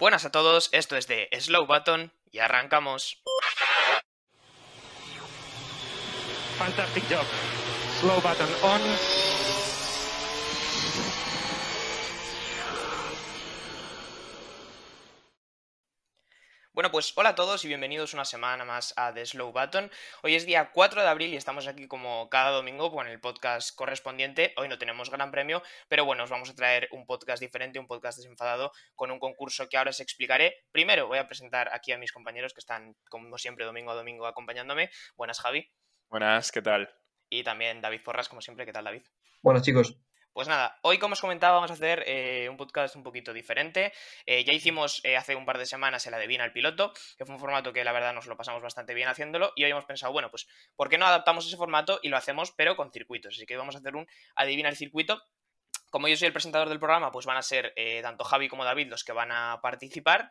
Buenas a todos, esto es de Slow Button y arrancamos. Fantastic job. Slow button on. Bueno, pues hola a todos y bienvenidos una semana más a The Slow Button. Hoy es día 4 de abril y estamos aquí como cada domingo con el podcast correspondiente. Hoy no tenemos gran premio, pero bueno, os vamos a traer un podcast diferente, un podcast desenfadado con un concurso que ahora os explicaré. Primero voy a presentar aquí a mis compañeros que están como siempre domingo a domingo acompañándome. Buenas Javi. Buenas, ¿qué tal? Y también David Porras, como siempre. ¿Qué tal David? Buenas chicos. Pues nada, hoy como os comentaba vamos a hacer eh, un podcast un poquito diferente. Eh, ya hicimos eh, hace un par de semanas el Adivina al piloto, que fue un formato que la verdad nos lo pasamos bastante bien haciéndolo y hoy hemos pensado, bueno, pues ¿por qué no adaptamos ese formato y lo hacemos pero con circuitos? Así que vamos a hacer un Adivina el circuito. Como yo soy el presentador del programa, pues van a ser tanto Javi como David los que van a participar.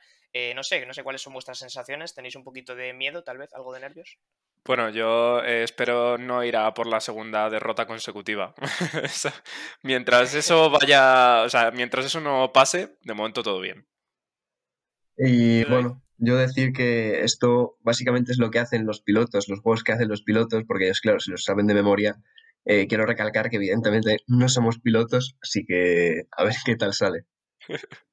No sé, no sé cuáles son vuestras sensaciones. ¿Tenéis un poquito de miedo, tal vez? ¿Algo de nervios? Bueno, yo eh, espero no ir a por la segunda derrota consecutiva. mientras eso vaya, o sea, mientras eso no pase, de momento todo bien. Y bueno, yo decir que esto básicamente es lo que hacen los pilotos, los juegos que hacen los pilotos, porque ellos, claro, si los saben de memoria, eh, quiero recalcar que evidentemente no somos pilotos, así que a ver qué tal sale.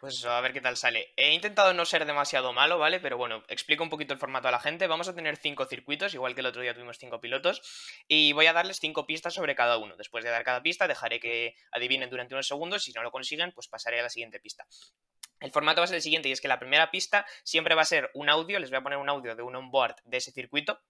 Pues a ver qué tal sale. He intentado no ser demasiado malo, ¿vale? Pero bueno, explico un poquito el formato a la gente. Vamos a tener cinco circuitos, igual que el otro día tuvimos cinco pilotos, y voy a darles cinco pistas sobre cada uno. Después de dar cada pista, dejaré que adivinen durante unos segundos. Si no lo consiguen, pues pasaré a la siguiente pista. El formato va a ser el siguiente, y es que la primera pista siempre va a ser un audio. Les voy a poner un audio de un onboard de ese circuito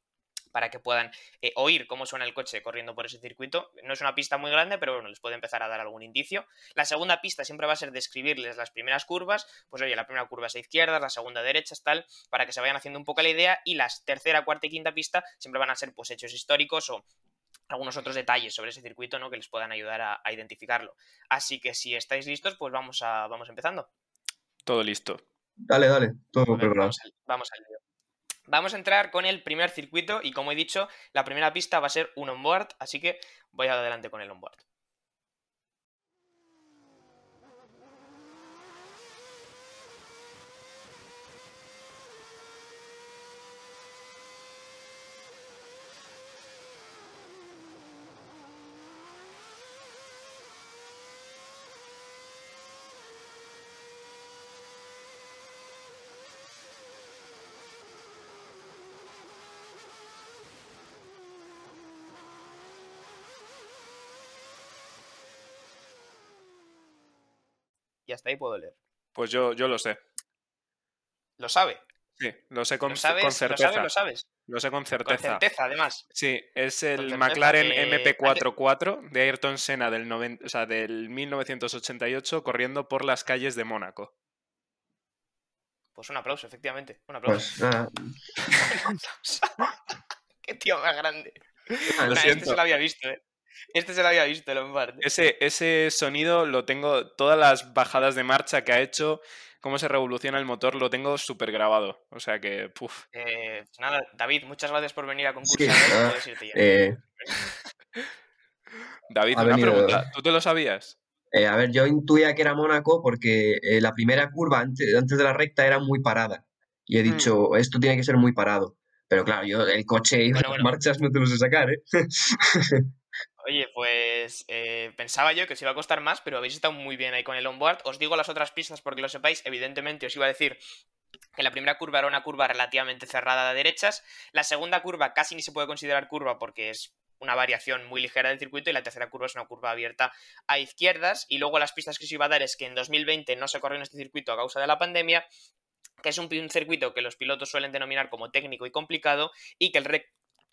para que puedan eh, oír cómo suena el coche corriendo por ese circuito. No es una pista muy grande, pero bueno, les puede empezar a dar algún indicio. La segunda pista siempre va a ser describirles las primeras curvas, pues oye, la primera curva es a izquierdas, la segunda a derechas, tal, para que se vayan haciendo un poco la idea. Y las tercera, cuarta y quinta pista siempre van a ser pues hechos históricos o algunos otros detalles sobre ese circuito, ¿no? Que les puedan ayudar a, identificarlo. Así que si estáis listos, pues vamos a vamos empezando. Todo listo. Dale, dale, todo preparado. Vamos al, lío. Vamos a entrar con el primer circuito y como he dicho, la primera pista va a ser un onboard, así que voy adelante con el onboard. Hasta ahí puedo leer. Pues yo, yo lo sé. ¿Lo sabe? Sí, lo sé con, ¿Lo sabes, con certeza. ¿Lo sabes? ¿Lo sabes? Lo sé con certeza. Con certeza, además. Sí, es el McLaren MP44 de Ayrton Senna del, o sea, del 1988 corriendo por las calles de Mónaco. Pues un aplauso, efectivamente. Un aplauso. Pues, Qué tío más grande. Ah, lo este se lo había visto, ¿eh? Este se lo había visto, Lombard. Ese, ese sonido lo tengo, todas las bajadas de marcha que ha hecho, cómo se revoluciona el motor, lo tengo súper grabado. O sea que, puf. Eh, pues nada, David, muchas gracias por venir a concursar. Eh, David, una pregunta. ¿Tú te lo sabías? Eh, a ver, yo intuía que era Mónaco porque la primera curva antes, de la recta era muy parada. Y he mm. dicho, esto tiene que ser muy parado. Pero claro, yo el coche y las marchas no te lo sé sacar, ¿eh? Oye, pues eh, pensaba yo que os iba a costar más, pero habéis estado muy bien ahí con el onboard. Os digo las otras pistas porque lo sepáis. Evidentemente os iba a decir que la primera curva era una curva relativamente cerrada de derechas. La segunda curva casi ni se puede considerar curva porque es una variación muy ligera del circuito y la tercera curva es una curva abierta a izquierdas. Y luego las pistas que os iba a dar es que en 2020 no se corrió en este circuito a causa de la pandemia que es un, circuito que los pilotos suelen denominar como técnico y complicado y que el,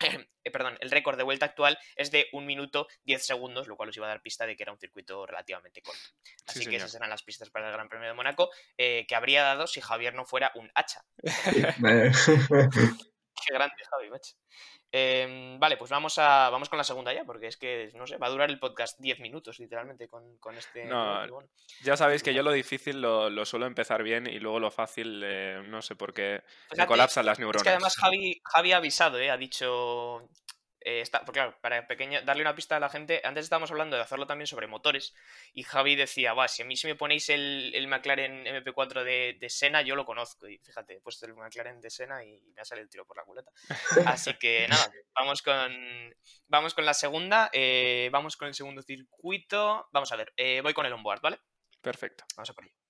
Eh, perdón, el récord de vuelta actual es de 1 minuto 10 segundos, lo cual os iba a dar pista de que era un circuito relativamente corto. Así que esas eran las pistas para el Gran Premio de Mónaco, eh, que habría dado si Javier no fuera un hacha. Qué grande, Javi, macho. Em, vale, pues vamos a vamos con la segunda ya, porque es que, no sé, va a durar el podcast 10 minutos, literalmente, con, este... No, ya sabéis que yo lo difícil lo, suelo empezar bien y luego lo fácil, eh, no sé por qué, me colapsan las neuronas. Es que además Javi, Javi ha avisado, ¿eh? ha dicho... eh, está, porque claro, para pequeña, darle una pista a la gente, antes estábamos hablando de hacerlo también sobre motores, y Javi decía, va, si a mí si me ponéis el, el McLaren MP4 de, de Sena, yo lo conozco, y fíjate, he puesto el McLaren de Sena y me ha salido el tiro por la culeta. Así que nada, vamos con, vamos con la segunda, eh, vamos con el segundo circuito, vamos a ver, eh, voy con el onboard, ¿vale? Perfecto. Vamos a por ello.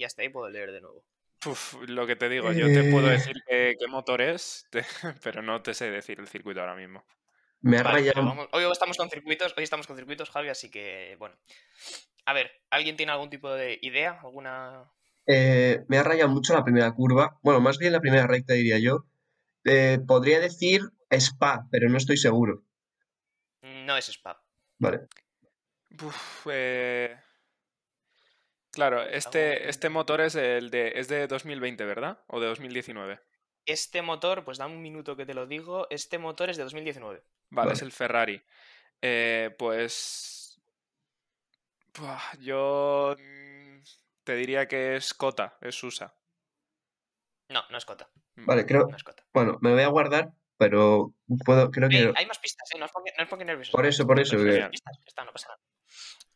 Y hasta ahí puedo leer de nuevo. Uf, lo que te digo, yo te puedo Eh. decir qué, qué motor es, te- pero no te sé decir el circuito ahora mismo. Me ha Vale, vamos- hoy estamos con circuitos, hoy estamos con circuitos, Javi, así que bueno. A ver, ¿alguien tiene algún tipo de idea? ¿Alguna? eh, me ha rayado mucho la primera curva. Bueno, más bien la primera recta, diría yo. Eh, podría decir Spa, pero no estoy seguro. No es Spa. Vale. Uf, eh, Claro, este, este motor es el de, es de 2020, ¿verdad? ¿O de 2019? Este motor, pues dame un minuto que te lo digo. Este motor es de 2019. Vale, es Vale. el Ferrari. Eh, pues. buah, yo mm, te diría que es Cota, es USA. No, no es Cota. Vale, creo. No es Cota. Bueno, me voy a guardar, pero puedo, creo que. hay más pistas, ¿eh? No os pongáis nerviosos. Por eso, por eso. Que- pistas, está, no pasa nada.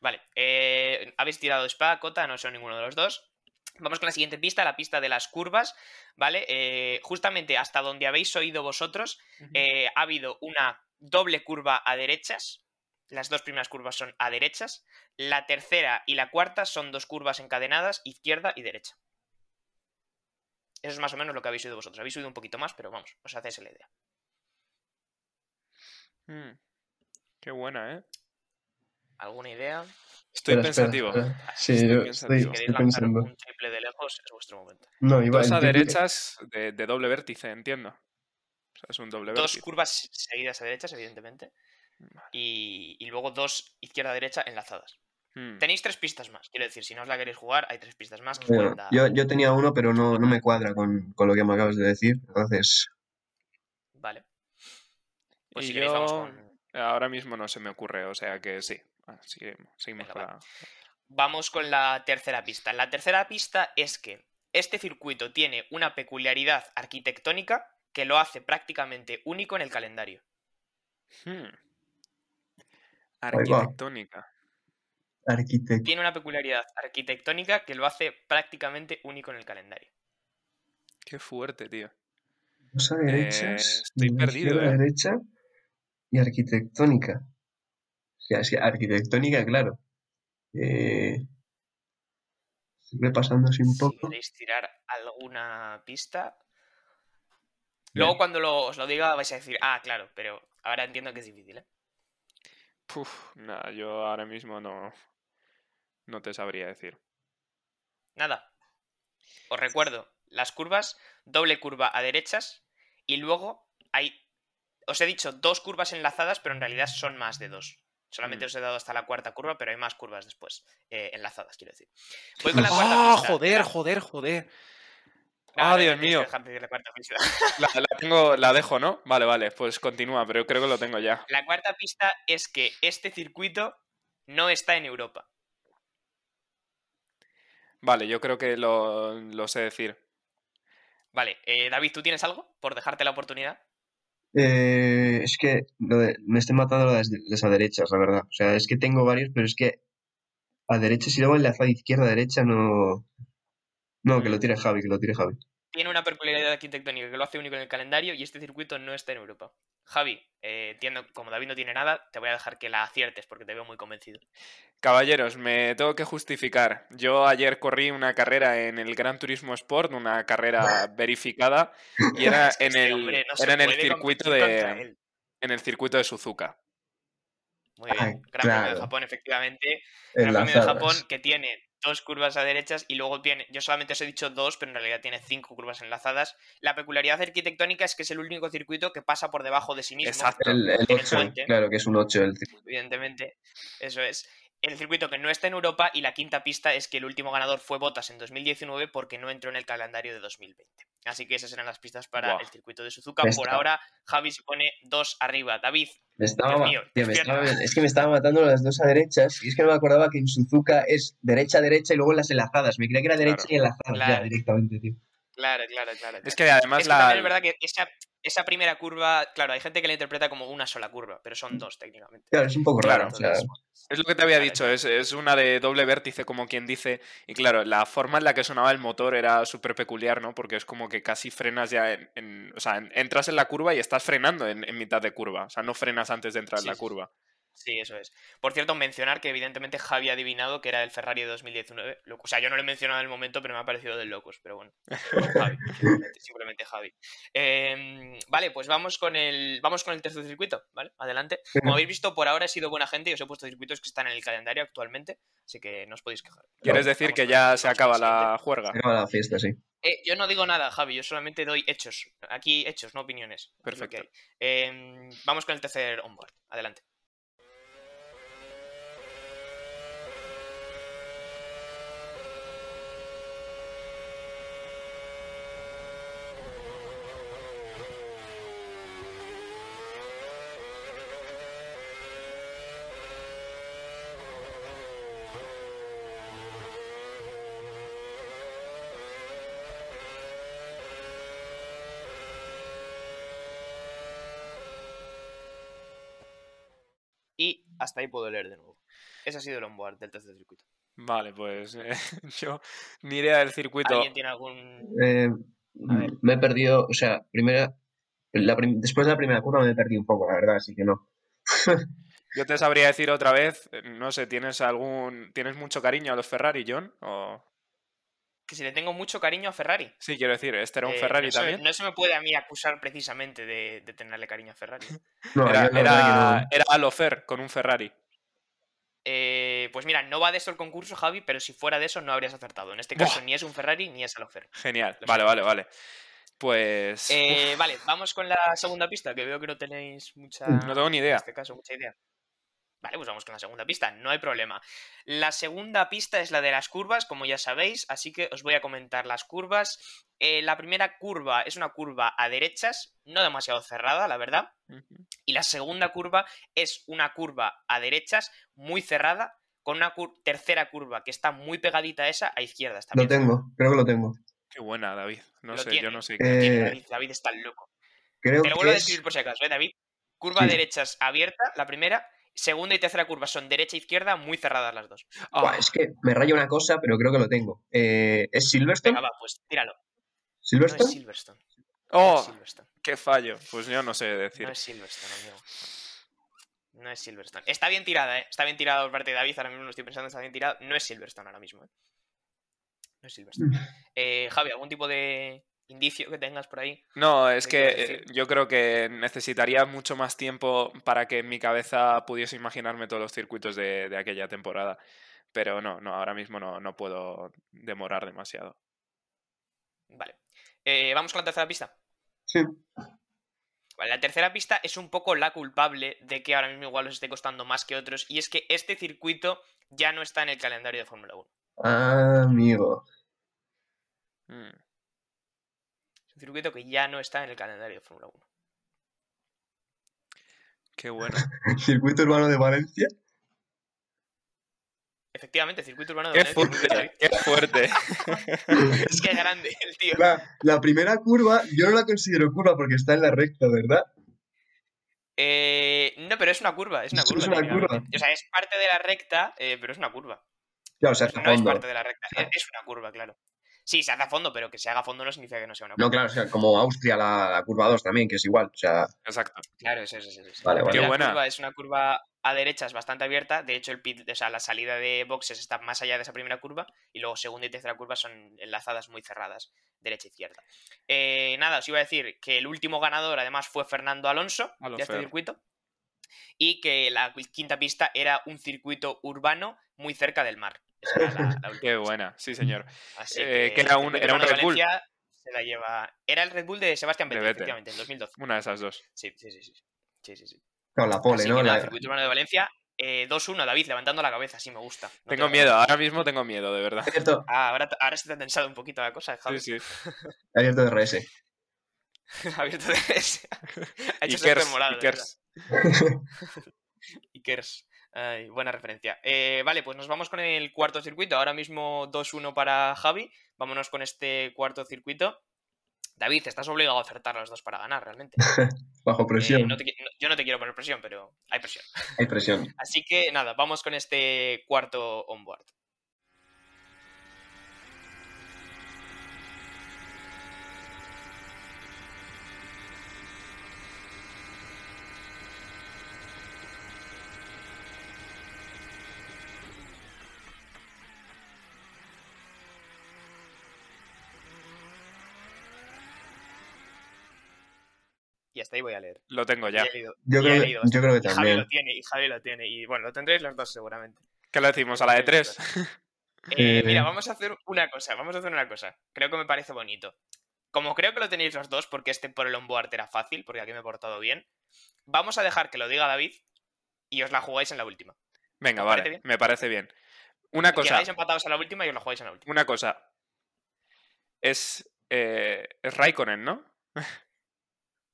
Vale, eh, habéis tirado Spa, Cota, no son ninguno de los dos. Vamos con la siguiente pista, la pista de las curvas, ¿vale? Eh, justamente hasta donde habéis oído vosotros, eh, ha habido una doble curva a derechas. Las dos primeras curvas son a derechas. La tercera y la cuarta son dos curvas encadenadas, izquierda y derecha. Eso es más o menos lo que habéis oído vosotros. Habéis oído un poquito más, pero vamos, os hacéis la idea. Mm, Qué buena, ¿eh? ¿Alguna idea? Estoy Espera, pensativo. espera. Sí, Estoy yo pensativo. estoy, Si estoy queréis lanzar pensando. un triple de lejos, es vuestro momento. No, iba Dos a derechas de, de doble vértice, entiendo. O sea, es un doble Dos vértice. curvas seguidas a derechas, evidentemente. Vale. Y, y luego dos izquierda-derecha enlazadas. Mm, Tenéis tres pistas más. Quiero decir, si no os la queréis jugar, hay tres pistas más que Bueno, dar. yo, yo tenía uno, pero no, no me cuadra con, con lo que me acabas de decir. Entonces, Vale. Pues y si queréis, vamos yo con, ahora mismo no se me ocurre, o sea que sí. Seguimos, Venga, vamos con la tercera pista. La tercera pista es que este circuito tiene una peculiaridad arquitectónica que lo hace prácticamente único en el calendario. Hmm. Arquitectónica. Tiene una peculiaridad arquitectónica que lo hace prácticamente único en el calendario. Qué fuerte, tío. Dos a derechas, estoy de perdido, ¿eh? derecha y arquitectónica. O sea, sí, arquitectónica, claro. Eh, estoy pasando así un Si poco. queréis tirar alguna pista. Bien. Luego cuando lo- os lo diga vais a decir, ah, claro, pero ahora entiendo que es difícil, ¿eh? Puf, nada, yo ahora mismo no, no te sabría decir. Nada. Os recuerdo, las curvas, doble curva a derechas y luego hay... Os he dicho dos curvas enlazadas, pero en realidad son más de dos. Solamente Mm. os he dado hasta la cuarta curva, pero hay más curvas después. eh, enlazadas, quiero decir. Voy con la cuarta ¡Ah, joder, joder, joder! No, ¡Ah, no, Dios mío! la cuarta pista. La, la tengo, la dejo, ¿no? Vale, vale, pues continúa, pero creo que lo tengo ya. La cuarta pista es que este circuito no está en Europa. Vale, yo creo que lo, lo sé decir. Vale, eh, David, ¿tú tienes algo por dejarte la oportunidad? Eh, es que lo de- me estoy matando las, las a derechas, la verdad. O sea, es que tengo varios, pero es que a derechas y luego enlazada izquierda a derecha no. No, que lo tire Javi, que lo tire Javi. Tiene una peculiaridad arquitectónica que lo hace único en el calendario y este circuito no está en Europa. Javi, eh, entiendo, como David no tiene nada, te voy a dejar que la aciertes porque te veo muy convencido. Caballeros, me tengo que justificar. Yo ayer corrí una carrera en el Gran Turismo Sport, una carrera verificada, y era Es que en el, hombre no era en el circuito de en el circuito de Suzuka. Muy bien. Gran Premio de claro. Japón, efectivamente. Gran Premio de. Japón que tiene dos curvas a derechas y luego tiene, yo solamente os he dicho dos, pero en realidad tiene cinco curvas enlazadas. La peculiaridad arquitectónica es que es el único circuito que pasa por debajo de sí mismo. Exacto. El, el Tiene 8, puente. claro que es un 8 el circuito. Evidentemente, eso es. El circuito que no está en Europa y la quinta pista es que el último ganador fue Bottas en 2019 porque no entró en el calendario de 2020. Así que esas eran las pistas para el circuito de Suzuka. Por ahora, Javi se pone dos arriba. David, Me estaba, mío, tío, me despierta. estaba- es que me estaba matando las dos a derechas y es que no me acordaba que en Suzuka es derecha, derecha y luego las enlazadas. Me creía que era derecha Claro. y enlazadas ya Claro. directamente, tío. claro, claro, claro. Es que además Es que la. también es verdad que esa, esa primera curva, claro, hay gente que la interpreta como una sola curva, pero son dos técnicamente. Claro, es un poco Claro, raro. o sea, Entonces, Es lo que te había dicho, es, es una de doble vértice, como quien dice. Y claro, la forma en la que sonaba el motor era súper peculiar, ¿no? Porque es como que casi frenas ya en. en- o sea, en- entras en la curva y estás frenando en, en mitad de curva. O sea, no frenas antes de entrar Sí, en la sí. curva. Sí, eso es. Por cierto, mencionar que evidentemente Javi ha adivinado que era el Ferrari de 2019. Lo- O sea, yo no lo he mencionado en el momento, pero me ha parecido de locos. Pero bueno, Javi, simplemente, simplemente Javi. Em, vale, pues vamos con el vamos con el tercer circuito, ¿vale? Adelante. Como habéis visto, por ahora he sido buena gente y os he puesto circuitos que están en el calendario actualmente, así que no os podéis quejar. ¿Quieres decir Vamos que ya se acaba la juerga? se acaba la fiesta, sí. Eh, yo no digo nada, Javi, yo solamente doy hechos. Aquí hechos, no opiniones. Perfecto. Em, vamos con el tercer onboard. Adelante. Y hasta ahí puedo leer de nuevo. Ese ha sido el onboard del tercer circuito. Vale, pues eh, yo ni idea del circuito. ¿Alguien tiene algún...? Eh, me he perdido, o sea, primera, la prim- después de la primera curva me he perdido un poco, la verdad, así que no. Yo te sabría decir otra vez, eh, no sé, ¿tienes algún. ¿Tienes mucho cariño a los Ferrari, John? O... Que si le tengo mucho cariño a Ferrari. Sí, quiero decir, ¿este era un Eh, Ferrari no se me- también? no se me puede a mí acusar precisamente de, de tenerle cariño a Ferrari. No, Era, no. era Alofer con un Ferrari. Eh, pues mira, no va de eso el concurso, Javi, pero si fuera de eso no habrías acertado. En este Buah. caso ni es un Ferrari ni es Alofer. Genial. Lo Vale, vale, vale. Pues. Eh, vale, vamos con la segunda pista, que veo que no tenéis mucha... no tengo ni En idea. este caso, mucha idea. Vale, pues vamos con la segunda pista, no hay problema. La segunda pista es la de las curvas, como ya sabéis, así que os voy a comentar las curvas. Eh, la primera curva es una curva a derechas, no demasiado cerrada, la verdad. Y la segunda curva es una curva a derechas muy cerrada, con una cur- tercera curva que está muy pegadita a esa a izquierdas Lo también. tengo, creo que lo tengo. Qué buena, David. No Lo sé, tiene. yo no sé. Eh, Tiene David, David está loco. Creo Te lo que vuelvo a es... describir por si acaso, ¿eh, David? Curva Sí. a derechas abierta, la primera. Segunda y tercera curva son derecha e izquierda, muy cerradas las dos. Ah, Buah, es que me raya una cosa, pero creo que lo tengo. Eh, ¿Es Silverstone? Venga, va, pues tíralo. No es ¿Silverstone? No es ¡Oh! Silverstone. ¡Qué fallo! Pues yo no sé decir. No es Silverstone, amigo. No es Silverstone. Está bien tirada, ¿eh? Está bien tirada por parte de David. Ahora mismo lo estoy pensando, está bien tirada. No es Silverstone ahora mismo, ¿eh? No es Silverstone. Eh, Javi, ¿algún tipo de indicio que tengas por ahí? No, es ¿Qué que yo creo que necesitaría mucho más tiempo para que en mi cabeza pudiese imaginarme todos los circuitos de, de aquella temporada. Pero no, no, ahora mismo no, no puedo demorar demasiado. Vale. Eh, Vamos con la tercera pista. Sí. Vale, la tercera pista es un poco la culpable de que ahora mismo igual os esté costando más que otros. Y es que este circuito ya no está en el calendario de Fórmula 1. Ah, amigo. Mm. Es circuito que ya no está en el calendario de Fórmula 1. Qué bueno. ¿Circuito urbano de Valencia? Efectivamente, circuito urbano de ¡Qué Valencia. fuerte! ¡Qué fuerte! Es que es grande el tío. La, la primera curva, yo no la considero curva porque está en la recta, ¿verdad? Eh, no, pero es una curva, es una Es curva. una técnicamente. curva. O sea, es parte de la recta, eh, pero es una curva. Claro, o sea, No es parte de la recta, es, es una curva, claro. Sí, se hace a fondo, pero que se haga a fondo no significa que no sea una curva. No, claro, o sea, como Austria la, la curva 2 también, que es igual. O sea, Exacto. Claro, eso es, eso es. Vale, vale. Qué primera buena. curva es una curva a derechas bastante abierta. De hecho, el pit, o sea, la salida de boxes está más allá de esa primera curva. Y luego segunda y tercera curva son enlazadas muy cerradas, derecha e izquierda. Eh, nada, os iba a decir que el último ganador, además, fue Fernando Alonso de este circuito. Y que la quinta pista era un circuito urbano muy cerca del mar. Esa era la, la última Qué buena, sí, señor. Así Eh, que era un- era un de Red Bull. Se la lleva. Era el Red Bull de Sebastián De Vettel, efectivamente, en 2012. Una de esas dos. Sí, sí, sí. sí. sí, sí, sí. Claro, la pole, Así ¿no? que La- circuito urbano de Valencia. eh, 2-1, David, levantando la cabeza, sí me gusta. No Tengo te- miedo, ahora mismo tengo miedo, de verdad. Abierto, Ah, ahora, se te ha tensado un poquito la cosa, Javi. Sí, sí. ha abierto RS. ha abierto de ese. ha hecho Ikers, de verdad. Ikers. Ikers. Ay, buena referencia. Eh, vale, pues nos vamos con el cuarto circuito. Ahora mismo 2-1 para Javi. Vámonos con este cuarto circuito. David, estás obligado a acertar los dos para ganar, realmente. Bajo Eh, presión. no te qui- no- yo no te quiero poner presión, pero hay presión. Hay presión. Así que nada, vamos con este cuarto onboard. Y hasta ahí voy a leer. Lo tengo Ya leído- Yo creo, que, leído yo creo que Y Javi también. lo tiene, y Javi lo tiene. Y bueno, lo tendréis los dos seguramente. ¿Qué le decimos? ¿A la de tres? Eh, mira, Eh. vamos a hacer una cosa, vamos a hacer una cosa. Creo que me parece bonito. Como creo que lo tenéis los dos, porque este por el onboard era fácil, porque aquí me he portado bien, vamos a dejar que lo diga David y os la jugáis en la última. Venga, ¿Os parece vale, me parece bien. Una cosa, Quedáis empatados a la última y os la jugáis en la última. una cosa. Es, eh, es Raikkonen, ¿no?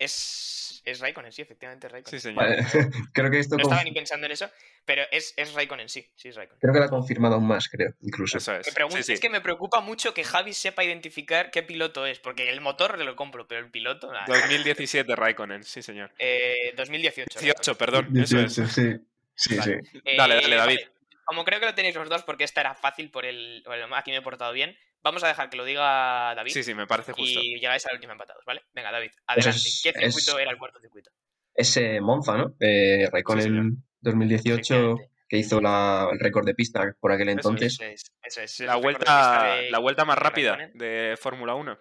Es, es Raikkonen, sí, efectivamente es Raikkonen. Sí, señor. Vale. creo que esto No estaba ni pensando en eso, pero es, es Raikkonen, sí, sí es Raikkonen. creo que lo ha confirmado aún más, creo, incluso. Eso es. Me pregunto- Sí, sí. Es que me preocupa mucho que Javi sepa identificar qué piloto es, porque el motor lo compro, pero el piloto... nada. 2017 Raikkonen, sí, señor. Eh, 2018. 18, perdón, eso es. 18, sí. Sí, Vale. sí. Dale, Eh, dale, David. vale, Como creo que lo tenéis los dos, porque esta era fácil por el. bueno, aquí me he portado bien. Vamos a dejar que lo diga David. Sí, sí, me parece justo. Y llegáis a la última empatados, ¿vale? Venga, David, adelante. es- ¿Qué circuito es- era el cuarto circuito? Ese Monza, ¿no? Eh, Raikkonen señor. 2018, Efectivamente. que hizo la- el récord de pista por aquel Eso es, entonces. Eso es, eso es, La vuelta, de- la vuelta más rápida de Fórmula 1.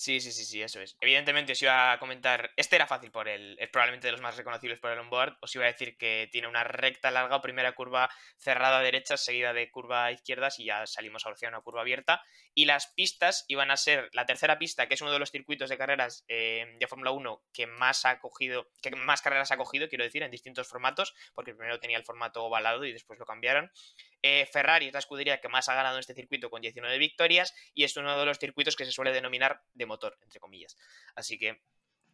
Sí, sí, sí, sí, eso es. Evidentemente os iba a comentar. Este era fácil por el. Es probablemente de los más reconocibles por el onboard. Os iba a decir que tiene una recta larga, primera curva cerrada a derechas, seguida de curva a izquierdas y ya salimos hacia una curva abierta. Y las pistas iban a ser la tercera pista, que es uno de los circuitos de carreras eh, de Fórmula 1 que más ha cogido, que más carreras ha cogido, quiero decir, en distintos formatos, porque primero tenía el formato ovalado y después lo cambiaron. Eh, Ferrari es la escudería que más ha ganado en este circuito con 19 victorias y es uno de los circuitos que se suele denominar de motor, entre comillas. Así que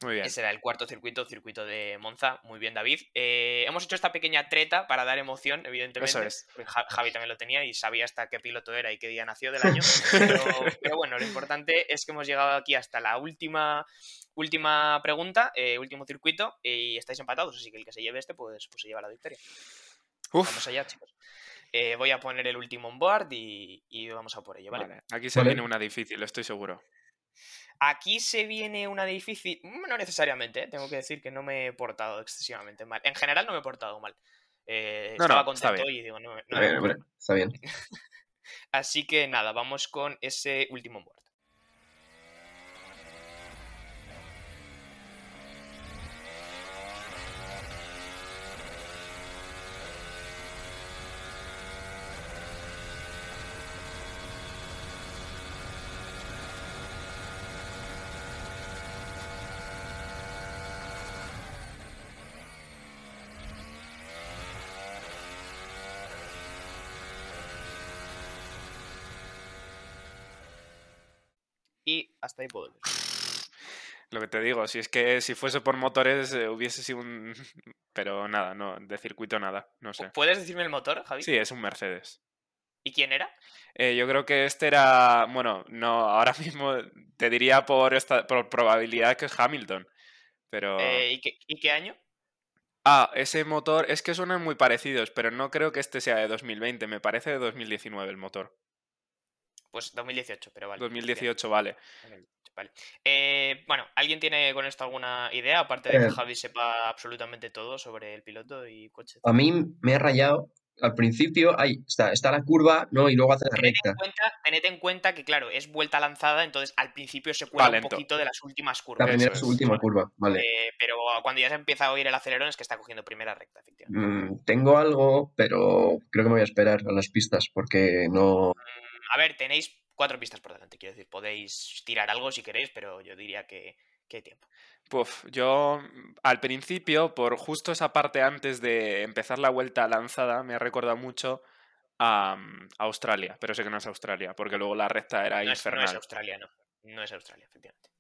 Muy bien. ese era el cuarto circuito, circuito de Monza. Muy bien, David. Eh, hemos hecho esta pequeña treta para dar emoción, evidentemente. Eso es. porque Ja- Javi también lo tenía y sabía hasta qué piloto era y qué día nació del año. Pero, pero bueno, lo importante es que hemos llegado aquí hasta la última, última pregunta, eh, último circuito, y estáis empatados. Así que el que se lleve este, pues, pues se lleva la victoria. Uf, Vamos allá, chicos. Eh, voy a poner el último on board y, y vamos a por ello, ¿vale? vale. Aquí se Vale. viene una difícil, estoy seguro. Aquí se viene una difícil. mm, No necesariamente, ¿eh? tengo que decir que no me he portado excesivamente mal. En general no me he portado mal. Eh, No, estaba no, está contento bien. y digo, no, me- no Está me bien, he hombre, portado mal. está bien. Así que nada, vamos con ese último on board. Y hasta ahí puedo leer. Lo que te digo, si es que si fuese por motores eh, hubiese sido un... Pero nada, no, de circuito nada, no sé. ¿Puedes decirme el motor, Javi? Sí, es un Mercedes. ¿Y quién era? Eh, yo creo que este era, bueno, no, ahora mismo te diría por, esta, por probabilidad que es Hamilton. Pero... Eh, ¿y, qué, y qué año? Ah, ese motor, es que suenan muy parecidos, pero no creo que este sea de 2020, me parece de 2019 el motor. Pues 2018, pero vale. bien. 2018, vale. 2018, Vale. Eh, bueno, ¿alguien tiene con esto alguna idea? Aparte de que Eh. Javi sepa absolutamente todo sobre el piloto y coche. A mí me ha rayado al principio hay, está, está la curva, ¿no? Y luego hace la Tened recta. en, cuenta, tened en cuenta que, claro, es vuelta lanzada, entonces al principio se cuela un poquito de las últimas La curvas. primera Eso es su última curva, vale. Eh, pero cuando ya se empieza a oír el acelerón es que está cogiendo primera recta, efectivamente. Mm, tengo algo, pero creo que me voy a esperar a las pistas porque no. Mm, A ver, tenéis cuatro pistas por delante, quiero decir, podéis tirar algo si queréis, pero yo diría que, que hay tiempo. Puf, yo mm, al principio, por justo esa parte antes de empezar la vuelta lanzada, me ha recordado mucho a mm, Australia, pero sé que no es Australia, porque luego la recta era No es, no es infernal. Australia, no. No es Australia, efectivamente.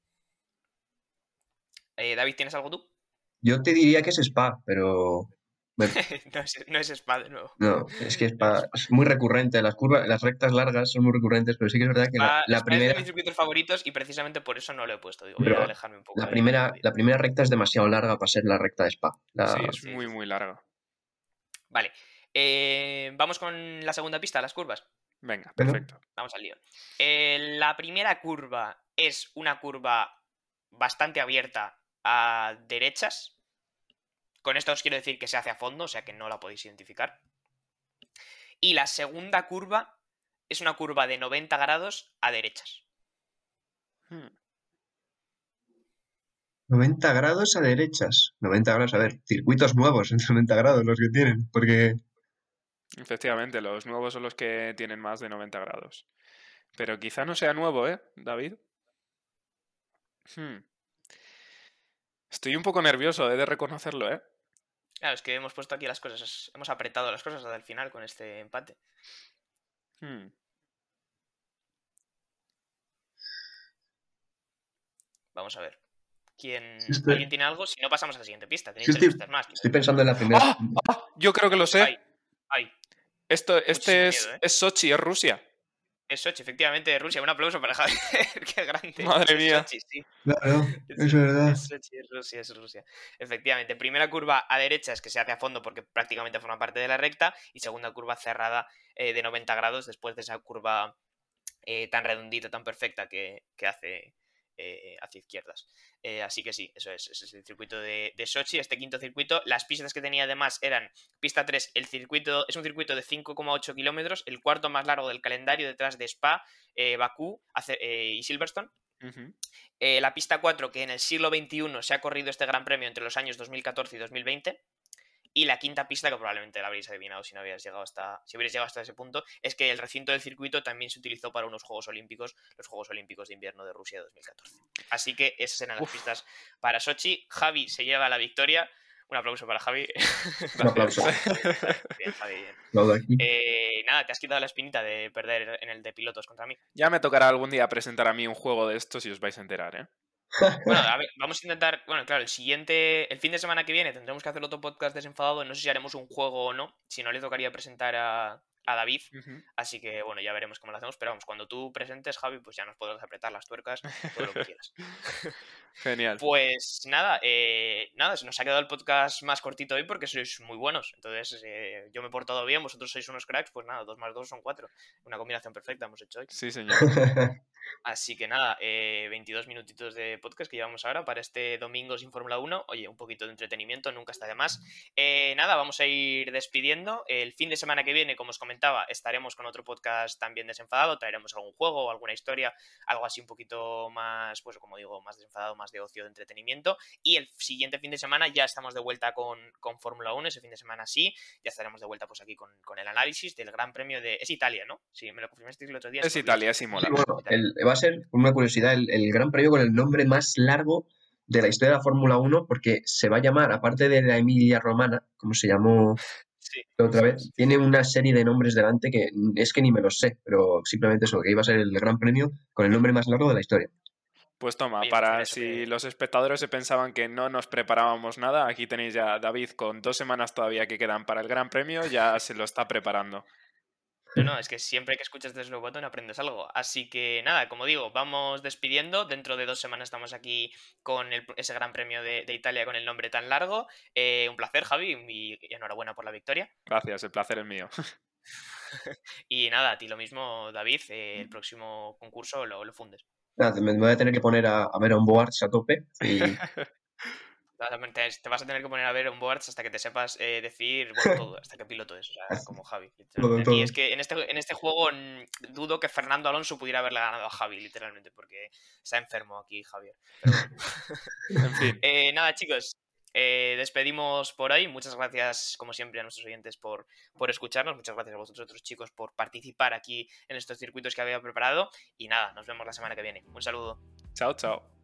Eh, David, ¿tienes algo tú? Yo te diría que es Spa, pero. Bueno, no, es, no es Spa de nuevo. no, es que Spa es muy recurrente. Las curvas, las rectas largas son muy recurrentes, pero sí que es verdad que la, Spa- la Spa es de primera. mis circuitos favoritos y precisamente por eso no lo he puesto. Digo, voy Pero a alejarme un poco. La primera, la primera recta es demasiado larga para ser la recta de Spa. La- Sí, es muy, muy larga. Vale. eh, Vamos con la segunda pista, las curvas. Venga, Venga. perfecto. Vamos al lío. Eh, la primera curva es una curva bastante abierta a derechas. Con esto os quiero decir que se hace a fondo, o sea que no la podéis identificar. Y la segunda curva es una curva de 90 grados a derechas. Hmm. 90 grados a derechas. 90 grados, a ver, circuitos nuevos en 90 grados los que tienen, porque Efectivamente, los nuevos son los que tienen más de 90 grados. Pero quizá no sea nuevo, ¿eh, David? Hmm. Estoy un poco nervioso, he de reconocerlo, ¿eh? Claro, es que hemos puesto aquí las cosas, hemos apretado las cosas hasta el final con este empate. Hmm. Vamos a ver. ¿Quién... Estoy- ¿Alguien tiene algo? Si no, pasamos a la siguiente pista. Tenéis Sí, tres estoy- pistas más. estoy pensando en la primera. ¡Ah! ¡Ah! Yo creo que lo sé. Ay, ay. Esto, este es, miedo, ¿eh? es Sochi, es Rusia. Es Sochi, efectivamente, de Rusia. Un aplauso para Javier. Qué grande. Madre Es mía. Sochi, sí. Claro, Es, es verdad. es Sochi, es Rusia, es Rusia. Efectivamente, primera curva a derechas que se hace a fondo porque prácticamente forma parte de la recta y segunda curva cerrada eh, de 90 grados después de esa curva eh, tan redondita, tan perfecta que, que hace eh, hacia izquierdas. Eh, así que sí, eso es, ese es el circuito de, de Sochi, este quinto circuito. Las pistas que tenía además eran pista 3, el circuito es un circuito de 5,8 kilómetros, el cuarto más largo del calendario detrás de Spa, eh, Bakú eh, y Silverstone. Eh, la pista 4, que en el siglo XXI se ha corrido este gran premio entre los años 2014 y 2020. Y la quinta pista, que probablemente la habréis adivinado si no habíais llegado hasta, si hubierais llegado hasta ese punto, es que el recinto del circuito también se utilizó para unos Juegos Olímpicos, los Juegos Olímpicos de Invierno de Rusia 2014. Así que esas eran las Uf. pistas para Sochi. Javi se lleva la victoria. Un aplauso para Javi. Un aplauso. Bien, Javi, bien. Eh, nada, te has quitado la espinita de perder en el de pilotos contra mí. Ya me tocará algún día presentar a mí un juego de estos y os vais a enterar, ¿eh? Bueno, a ver, vamos a intentar. Bueno, claro, el siguiente. El fin de semana que viene tendremos que hacer otro podcast desenfadado. No sé si haremos un juego o no. Si no, le tocaría presentar a, a David. Así que bueno, ya veremos cómo lo hacemos. Pero vamos, cuando tú presentes, Javi, pues ya nos podrás apretar las tuercas, todo lo que quieras. Genial. Pues nada, eh, nada, se nos ha quedado el podcast más cortito hoy porque sois muy buenos. Entonces, eh, yo me he portado bien, vosotros sois unos cracks, pues nada, dos más dos son cuatro. Una combinación perfecta hemos hecho hoy. Sí, señor. Así que nada, eh, 22 minutitos de podcast que llevamos ahora para este domingo sin Fórmula 1. Oye, un poquito de entretenimiento, nunca está de más. Eh, nada, vamos a ir despidiendo. El fin de semana que viene, como os comentaba, estaremos con otro podcast también desenfadado. Traeremos algún juego o alguna historia, algo así un poquito más, pues como digo, más desenfadado, más de ocio, de entretenimiento. Y el siguiente fin de semana ya estamos de vuelta con, con Fórmula 1. Ese fin de semana sí, ya estaremos de vuelta pues aquí con, con el análisis del Gran Premio de... Es Italia, ¿no? Sí, me lo confirmasteis el otro día. Es. Italia. Sí, bueno, el- va a ser, una curiosidad, el, el Gran Premio con el nombre más largo de la historia de la Fórmula 1, porque se va a llamar, aparte de la Emilia Romana, como se llamó Sí. otra vez, tiene una serie de nombres delante que es que ni me los sé, pero simplemente eso, que iba a ser el Gran Premio con el nombre más largo de la historia. Pues toma, para si que- los espectadores se pensaban que no nos preparábamos nada, aquí tenéis ya a David con dos semanas todavía que quedan para el Gran Premio, ya se lo está preparando. No, no, es que siempre que escuchas The Slow Button aprendes algo. Así que nada, como digo, vamos despidiendo. Dentro de dos semanas estamos aquí con el- ese gran premio de, de Italia con el nombre tan largo. Eh, un placer, Javi, y, y enhorabuena por la victoria. Gracias, el placer es mío. Y nada, a ti lo mismo, David. eh, el próximo concurso lo, lo fundes. Nada, me me voy a tener que poner a, a ver a un Boards a tope y Te, vas a tener que poner a ver un boards hasta que te sepas eh, decir bueno, todo, hasta qué piloto es, o sea, como Javi. Todo, Y es que en este, en este juego mm, dudo que Fernando Alonso pudiera haberle ganado a Javi, literalmente, porque está enfermo aquí Javier. Pero bueno. En fin. Eh, nada, chicos, eh, despedimos por ahí. Muchas gracias, como siempre, a nuestros oyentes por, por escucharnos. Muchas gracias a vosotros, otros chicos, por participar aquí en estos circuitos que había preparado. Y nada, nos vemos la semana que viene. Un saludo. Chao, chao.